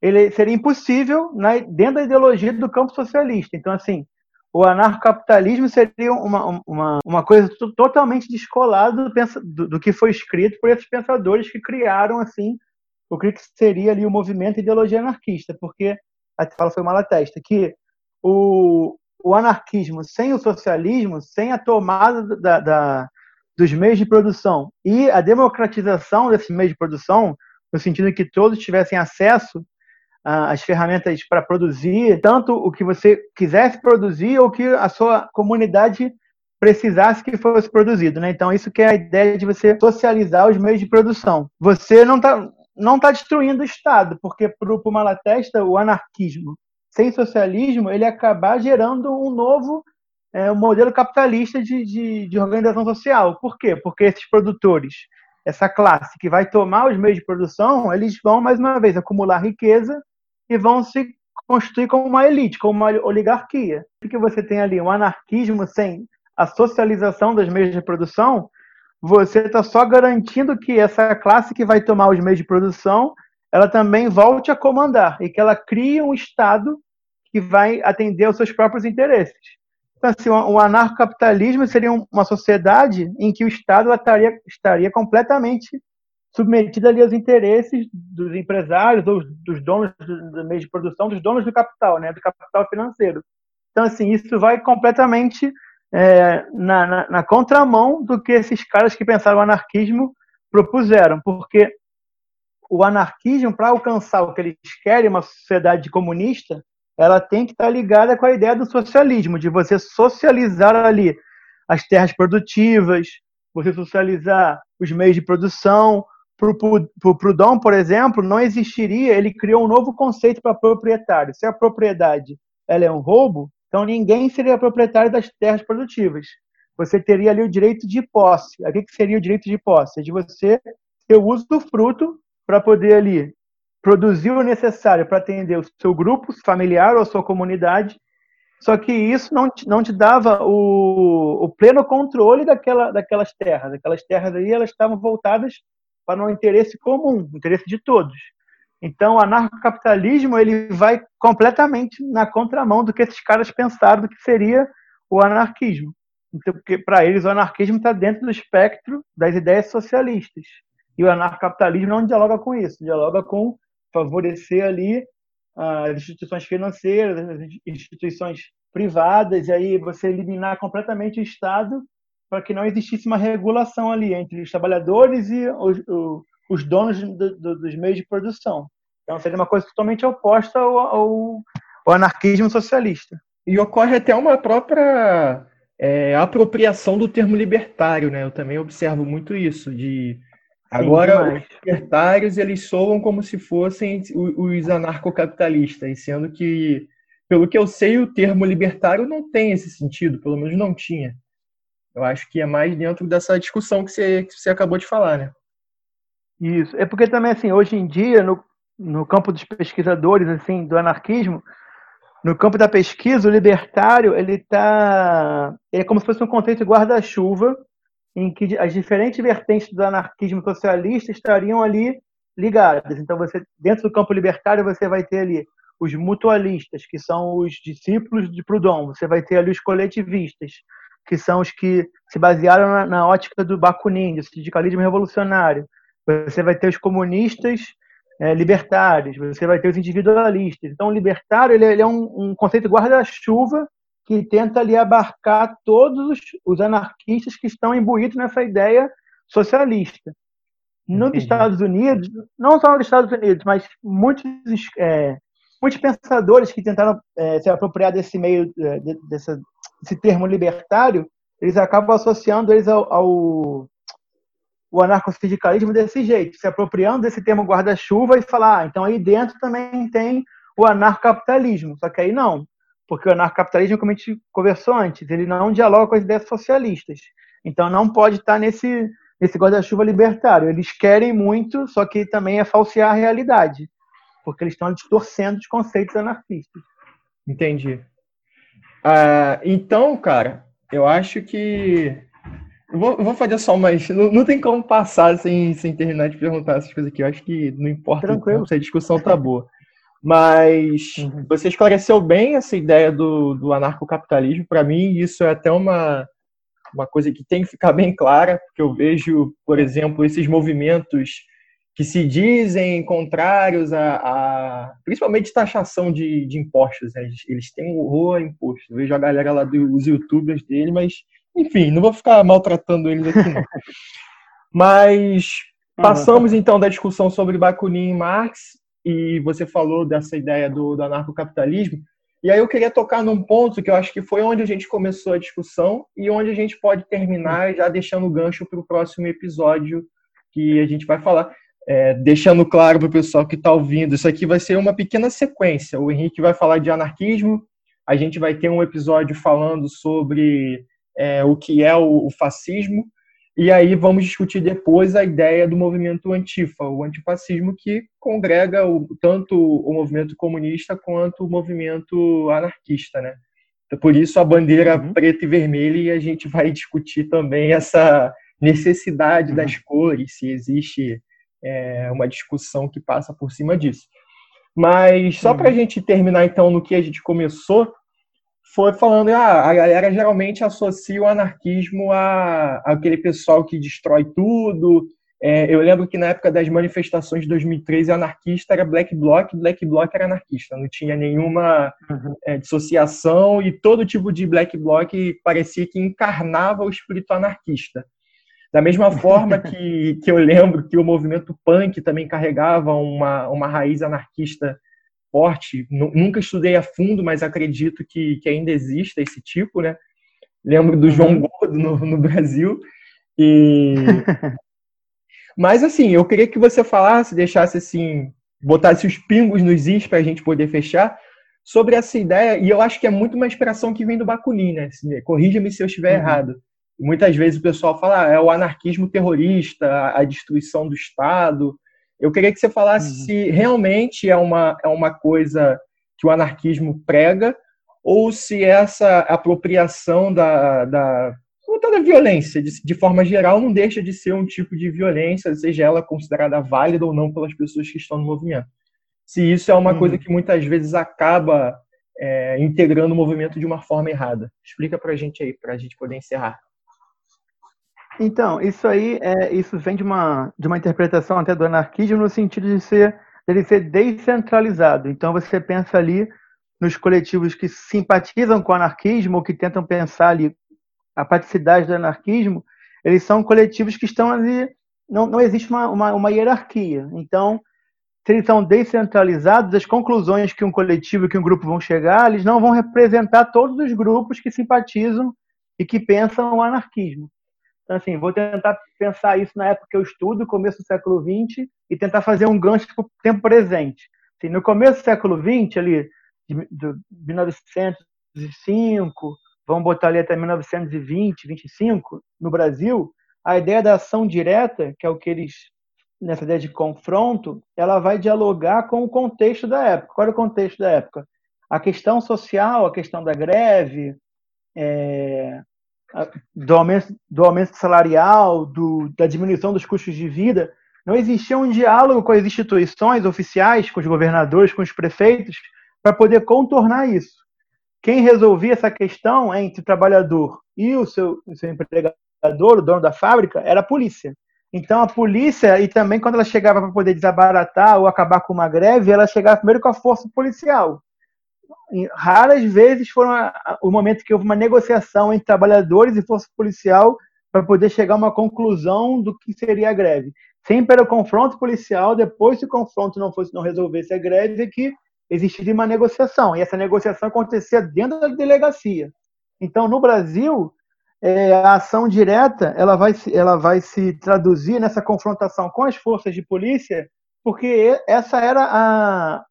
ele seria impossível na, dentro da ideologia do campo socialista. Então, assim, o anarcocapitalismo seria uma, uma, uma coisa totalmente descolada do, do, do, que foi escrito por esses pensadores que criaram, assim, o que seria ali o movimento ideologia anarquista, porque, a fala foi Malatesta, que o, o anarquismo sem o socialismo, sem a tomada da, da, dos meios de produção e a democratização desses meios de produção, no sentido que todos tivessem acesso as ferramentas para produzir tanto o que você quisesse produzir ou que a sua comunidade precisasse que fosse produzido, né? Então isso que é a ideia de você socializar os meios de produção. Você não está não tá destruindo o Estado, porque para o Malatesta o anarquismo sem socialismo ele acabar gerando um novo é, modelo capitalista de, de, de organização social. Por quê? Porque esses produtores, essa classe que vai tomar os meios de produção, eles vão mais uma vez acumular riqueza e vão se constituir como uma elite, como uma oligarquia. Porque você tem ali um anarquismo sem a socialização das meios de produção, você está só garantindo que essa classe que vai tomar os meios de produção, ela também volte a comandar e que ela crie um Estado que vai atender aos seus próprios interesses. Então, assim, o anarcocapitalismo seria uma sociedade em que o Estado estaria, estaria completamente submetida ali aos interesses dos empresários ou dos donos do meio de produção, dos donos do capital, né, do capital financeiro. Então, assim, isso vai completamente é, na, na, na, contramão do que esses caras que pensaram o anarquismo propuseram, porque o anarquismo, para alcançar o que eles querem, uma sociedade comunista, ela tem que estar ligada com a ideia do socialismo, de você socializar ali as terras produtivas, você socializar os meios de produção, para o Proudhon, por exemplo, não existiria, ele criou um novo conceito para proprietário. Se a propriedade ela é um roubo, então ninguém seria proprietário das terras produtivas. Você teria ali o direito de posse. O que seria o direito de posse? É de você ter o uso do fruto para poder ali produzir o necessário para atender o seu grupo familiar ou a sua comunidade. Só que isso não te, não te dava o, o pleno controle daquela, daquelas terras. Aquelas terras ali elas estavam voltadas para um interesse comum, interesse de todos. Então, o anarcocapitalismo ele vai completamente na contramão do que esses caras pensaram do que seria o anarquismo. Então, porque para eles o anarquismo está dentro do espectro das ideias socialistas. E o anarcocapitalismo não dialoga com isso, dialoga com favorecer ali as instituições financeiras, as instituições privadas, e aí você eliminar completamente o Estado para que não existisse uma regulação ali entre os trabalhadores e os, os donos do, do, dos meios de produção. Então seria uma coisa totalmente oposta ao, ao, ao anarquismo socialista. E ocorre até uma própria é, apropriação do termo libertário, né? Eu também observo muito isso, de Agora, os libertários, eles soam como se fossem os anarcocapitalistas, sendo que, pelo que eu sei, o termo libertário não tem esse sentido, pelo menos não tinha. Eu acho que é mais dentro dessa discussão que você, que você acabou de falar, né? Isso. É porque também, assim, hoje em dia, no, no campo dos pesquisadores, assim, do anarquismo, no campo da pesquisa, o libertário, ele tá... Ele é como se fosse um conceito guarda-chuva em que as diferentes vertentes do anarquismo socialista estariam ali ligadas. Então, você dentro do campo libertário, você vai ter ali os mutualistas, que são os discípulos de Proudhon. Você vai ter ali os coletivistas, que são os que se basearam na, na ótica do Bakunin, do sindicalismo revolucionário. Você vai ter os comunistas é, libertários, você vai ter os individualistas. Então, o libertário ele, ele é um, um conceito guarda-chuva que tenta ali abarcar todos os anarquistas que estão imbuídos nessa ideia socialista. Nos Estados Unidos, não só nos Estados Unidos, mas muitos, é, muitos pensadores que tentaram é, se apropriar desse meio, é, desse, desse termo libertário, eles acabam associando eles ao, ao o anarcosindicalismo desse jeito, se apropriando desse termo guarda-chuva e falar, ah, então aí dentro também tem o anarcapitalismo. Só que aí não porque o anarcapitalismo, como a gente conversou antes, ele não dialoga com as ideias socialistas. Então não pode estar nesse, nesse guarda-chuva libertário. Eles querem muito, só que também é falsear a realidade, porque eles estão distorcendo os conceitos anarquistas. Entendi. Ah, então, cara, eu acho que. Eu vou, eu vou fazer só mais. Não, não, tem como passar sem, sem terminar de perguntar essas coisas aqui. Eu acho que não importa Tranquilo. se a discussão tá boa. Mas uhum. você esclareceu bem essa ideia do, do anarcocapitalismo. Para mim, isso é até uma, uma coisa que tem que ficar bem clara, porque eu vejo, por exemplo, esses movimentos que se dizem contrários a, a principalmente taxação de, de impostos. Né? Eles, eles têm um horror a imposto. Eu vejo a galera lá dos youtubers dele, mas, enfim, não vou ficar maltratando eles aqui, não. mas passamos então da discussão sobre Bakunin e Marx e você falou dessa ideia do, do anarcocapitalismo. E aí eu queria tocar num ponto que eu acho que foi onde a gente começou a discussão e onde a gente pode terminar já deixando o gancho para o próximo episódio que a gente vai falar. É, deixando claro para o pessoal que está ouvindo, isso aqui vai ser uma pequena sequência. O Henrique vai falar de anarquismo, a gente vai ter um episódio falando sobre é, o que é o, o fascismo, e aí vamos discutir depois a ideia do movimento antifa, o antifascismo, que congrega o, tanto o movimento comunista quanto o movimento anarquista, né? Então, por isso a bandeira uhum. preta e vermelha e a gente vai discutir também essa necessidade uhum. das cores, se existe é, uma discussão que passa por cima disso. Mas só uhum. para a gente terminar então no que a gente começou, foi falando, ah, a galera geralmente associa o anarquismo a, a aquele pessoal que destrói tudo. É, eu lembro que na época das manifestações de 2013, anarquista era Black Bloc, Black Bloc era anarquista. Não tinha nenhuma uhum. é, dissociação e todo tipo de Black Bloc parecia que encarnava o espírito anarquista. Da mesma forma que, que eu lembro que o movimento punk também carregava uma, uma raiz anarquista forte. Nunca estudei a fundo, mas acredito que, que ainda exista esse tipo, né? Lembro do João uhum. Gordo no, no Brasil. E... mas, assim, eu queria que você falasse, deixasse assim, botasse os pingos nos is para a gente poder fechar, sobre essa ideia, e eu acho que é muito uma inspiração que vem do Bakunin, né? Corrija-me se eu estiver uhum. errado. Muitas vezes o pessoal fala, ah, é o anarquismo terrorista, a destruição do Estado, eu queria que você falasse uhum. se realmente é uma, é uma coisa que o anarquismo prega ou se essa apropriação da, da, da violência, de, de forma geral, não deixa de ser um tipo de violência, seja ela considerada válida ou não pelas pessoas que estão no movimento. Se isso é uma uhum. coisa que muitas vezes acaba é, integrando o movimento de uma forma errada. Explica para a gente aí, para a gente poder encerrar. Então, isso aí é, isso vem de uma, de uma interpretação até do anarquismo no sentido de ser ele ser descentralizado. Então você pensa ali nos coletivos que simpatizam com o anarquismo ou que tentam pensar ali a praticidade do anarquismo, eles são coletivos que estão ali, não, não existe uma, uma, uma hierarquia. Então, se eles são descentralizados, as conclusões que um coletivo, que um grupo vão chegar, eles não vão representar todos os grupos que simpatizam e que pensam o anarquismo. Então, assim, vou tentar pensar isso na época que eu estudo, começo do século XX, e tentar fazer um gancho para o tempo presente. Assim, no começo do século XX, ali, de, de 1905, vamos botar ali até 1920, 25, no Brasil, a ideia da ação direta, que é o que eles, nessa ideia de confronto, ela vai dialogar com o contexto da época. Qual é o contexto da época? A questão social, a questão da greve, é, do, aumento, do aumento salarial, do, da diminuição dos custos de vida, não existia um diálogo com as instituições oficiais, com os governadores, com os prefeitos, para poder contornar isso. Quem resolvia essa questão entre o trabalhador e o seu, o seu empregador, o dono da fábrica, era a polícia. Então a polícia, e também quando ela chegava para poder desabaratar ou acabar com uma greve, ela chegava primeiro com a força policial raras vezes foram o momento que houve uma negociação entre trabalhadores e força policial para poder chegar a uma conclusão do que seria a greve. Sempre era o confronto policial, depois se o confronto não fosse não resolvesse a greve, é que existiria uma negociação. E essa negociação acontecia dentro da delegacia. Então, no Brasil, é, a ação direta ela vai, ela vai se traduzir nessa confrontação com as forças de polícia, porque essa era a,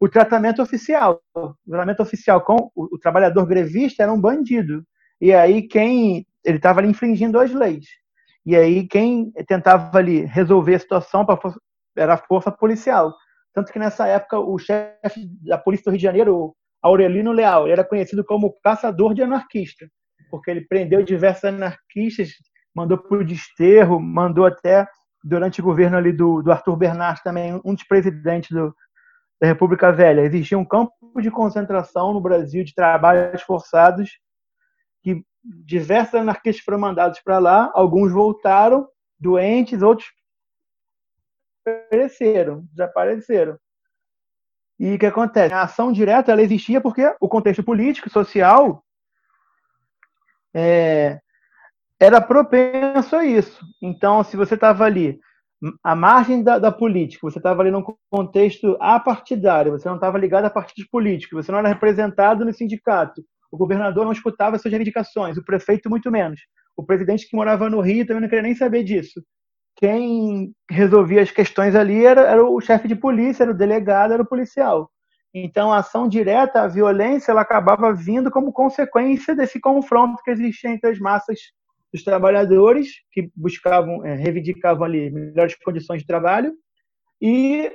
o tratamento oficial. O tratamento oficial com o, o trabalhador grevista era um bandido. E aí quem ele estava ali infringindo as leis. E aí quem tentava ali resolver a situação era a força policial. Tanto que nessa época o chefe da polícia do Rio de Janeiro, Aurelino Leal, era conhecido como caçador de anarquista, porque ele prendeu diversos anarquistas, mandou para o desterro, mandou até durante o governo ali do, do Arthur Bernard também um dos presidentes do, da República Velha. Existia um campo de concentração no Brasil de trabalhos forçados que diversos anarquistas foram mandados para lá, alguns voltaram doentes, outros pereceram, desapareceram. E o que acontece? A ação direta ela existia porque o contexto político, social, é, era propenso a isso. Então, se você estava ali a margem da, da política, você estava ali num contexto apartidário, você não estava ligado a partidos políticos, você não era representado no sindicato, o governador não escutava suas reivindicações, o prefeito muito menos. O presidente que morava no Rio também não queria nem saber disso. Quem resolvia as questões ali era, era o chefe de polícia, era o delegado, era o policial. Então, a ação direta, a violência, ela acabava vindo como consequência desse confronto que existia entre as massas dos trabalhadores que buscavam, é, reivindicavam ali melhores condições de trabalho e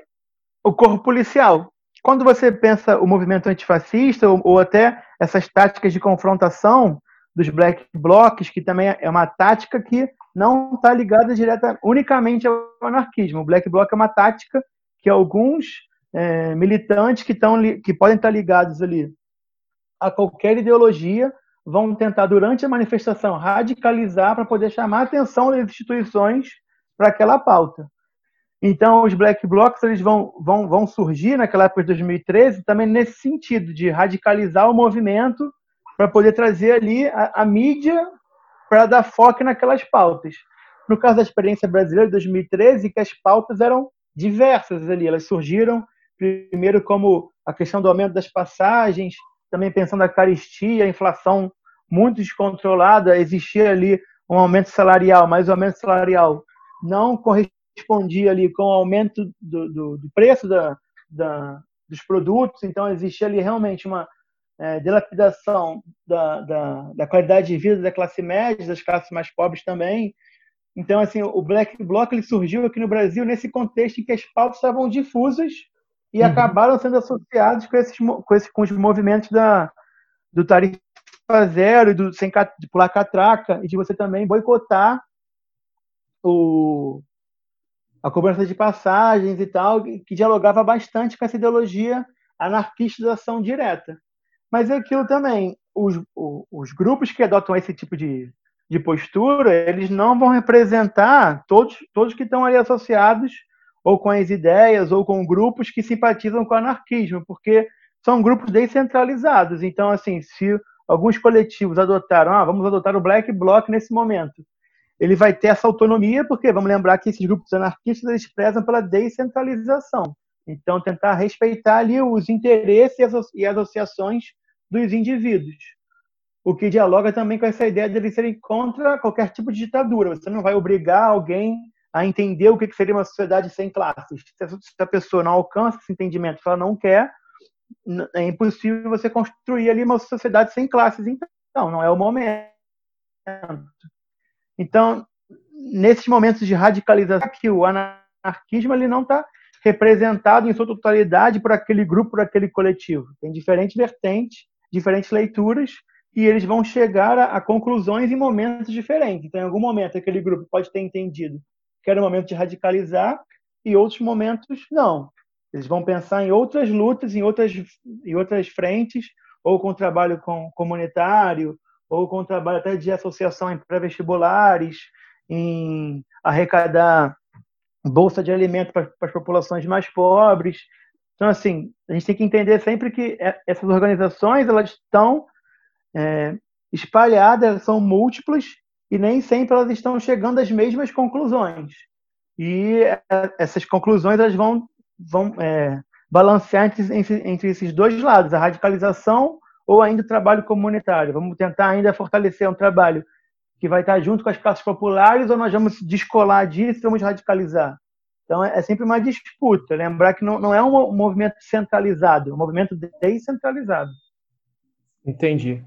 o corpo policial. Quando você pensa o movimento antifascista ou, ou até essas táticas de confrontação dos black blocs, que também é uma tática que não está ligada direta unicamente ao anarquismo. O black bloc é uma tática que alguns é, militantes que, estão, que podem estar ligados ali a qualquer ideologia vão tentar, durante a manifestação, radicalizar para poder chamar a atenção das instituições para aquela pauta. Então, os black blocs eles vão, vão, vão surgir naquela época de 2013 também nesse sentido, de radicalizar o movimento para poder trazer ali a, a mídia para dar foco naquelas pautas. No caso da experiência brasileira de 2013, que as pautas eram diversas ali, elas surgiram primeiro como a questão do aumento das passagens, também pensando na caristia, a inflação muito descontrolada, existia ali um aumento salarial, mas o aumento salarial não correspondia ali com o aumento do, do, do preço da, da, dos produtos, então existia ali realmente uma é, dilapidação da, da, da, qualidade de vida da classe média, das classes mais pobres também. Então, assim, o Black Bloc ele surgiu aqui no Brasil nesse contexto em que as pautas estavam difusas e uhum. acabaram sendo associados com, esses, com, esse, com os movimentos da, do tarifa zero e do, sem de pular catraca e de você também boicotar o, a cobrança de passagens e tal, que dialogava bastante com essa ideologia anarquista da ação direta. Mas é aquilo também, os, os grupos que adotam esse tipo de, de postura, eles não vão representar todos, todos que estão ali associados ou com as ideias, ou com grupos que simpatizam com o anarquismo, porque são grupos descentralizados. Então, assim, se alguns coletivos adotaram, ah, vamos adotar o Black Bloc nesse momento, ele vai ter essa autonomia, porque vamos lembrar que esses grupos anarquistas eles prezam pela descentralização. Então, tentar respeitar ali os interesses e as associações dos indivíduos. o que dialoga também com essa ideia de eles serem contra qualquer tipo de ditadura. Você não vai obrigar alguém a entender o que seria uma sociedade sem classes. Se a pessoa não alcança esse entendimento, se ela não quer, é impossível você construir ali uma sociedade sem classes. Então, não é o momento. Então, nesses momentos de radicalização, que o anarquismo ele não está representado em sua totalidade por aquele grupo, por aquele coletivo. Tem diferentes vertentes, diferentes leituras, e eles vão chegar a, a, conclusões em momentos diferentes. Então, em algum momento, aquele grupo pode ter entendido que era o momento de radicalizar, e outros momentos, não. Eles vão pensar em outras lutas, em outras, em outras frentes, ou com trabalho com, comunitário, ou com trabalho até de associação em pré-vestibulares, em arrecadar bolsa de alimento para, as populações mais pobres. Então, assim, a gente tem que entender sempre que é, essas organizações elas estão é, espalhadas, são múltiplas e nem sempre elas estão chegando às mesmas conclusões. E é, essas conclusões elas vão, vão é, balancear entre, entre, esses dois lados, a radicalização ou ainda o trabalho comunitário. Vamos tentar ainda fortalecer um trabalho que vai estar junto com as classes populares ou nós vamos descolar disso e vamos radicalizar? Então é, é sempre uma disputa. Lembrar que não, não é um movimento centralizado, é um movimento descentralizado. Entendi.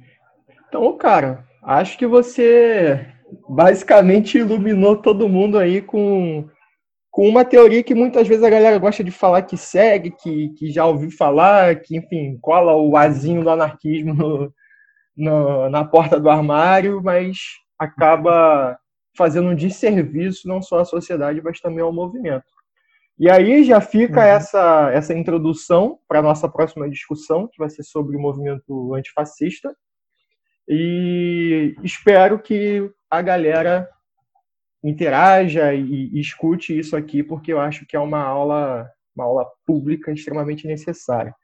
Então, cara, acho que você basicamente iluminou todo mundo aí com, com uma teoria que muitas vezes a galera gosta de falar que segue, que, que já ouviu falar, que, enfim, cola o azinho do anarquismo no, no, na porta do armário, mas acaba fazendo um desserviço não só à sociedade, mas também ao movimento. E aí já fica uhum. essa, essa introdução para a nossa próxima discussão, que vai ser sobre o movimento antifascista. E espero que a galera interaja e, e escute isso aqui, porque eu acho que é uma aula, uma aula pública extremamente necessária.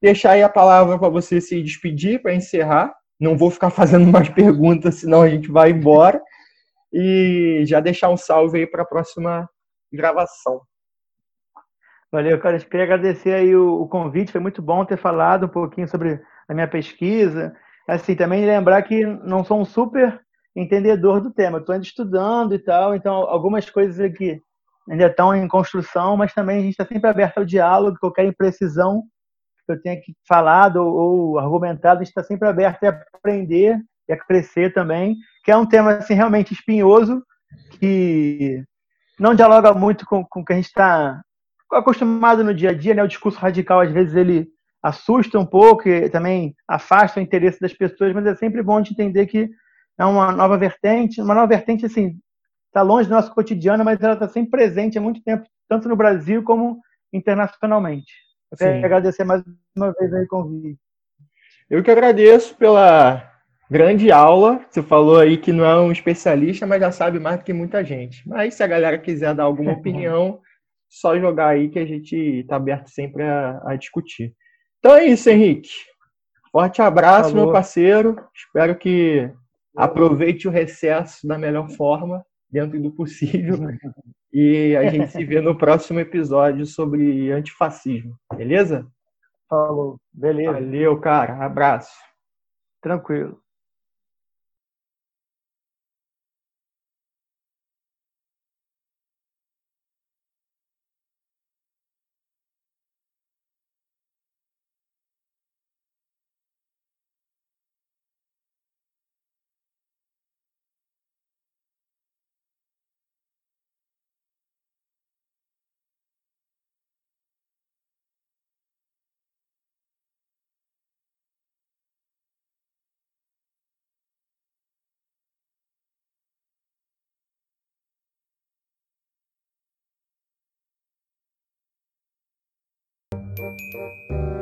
Deixar aí a palavra para você se despedir, para encerrar, não vou ficar fazendo mais perguntas, senão a gente vai embora. E já deixar um salve aí para a próxima gravação. Valeu, cara. Eu queria agradecer aí o, o, convite. Foi muito bom ter falado um pouquinho sobre a minha pesquisa. Assim, também lembrar que não sou um super entendedor do tema. Estou ainda estudando e tal, então algumas coisas aqui ainda estão em construção, mas também a gente está sempre aberto ao diálogo. Qualquer imprecisão que eu tenha falado ou, argumentado, está sempre aberto a aprender e a crescer também, que é um tema assim, realmente espinhoso, que não dialoga muito com, com o que a gente está acostumado no dia a dia, né? O discurso radical, às vezes, ele assusta um pouco e também afasta o interesse das pessoas, mas é sempre bom de entender que é uma nova vertente, uma nova vertente, assim, está longe do nosso cotidiano, mas ela está sempre presente há muito tempo, tanto no Brasil como internacionalmente. Eu quero Sim. agradecer mais uma vez aí o convite. Eu que agradeço pela grande aula. Você falou aí que não é um especialista, mas já sabe mais do que muita gente. Mas se a galera quiser dar alguma opinião, só jogar aí que a gente está aberto sempre a, a, discutir. Então é isso, Henrique. Forte abraço, Falou. meu parceiro. Espero que aproveite o recesso da melhor forma, dentro do possível. E a gente se vê no próximo episódio sobre antifascismo, beleza? Falou, beleza. Valeu, cara. Abraço. Tranquilo. Música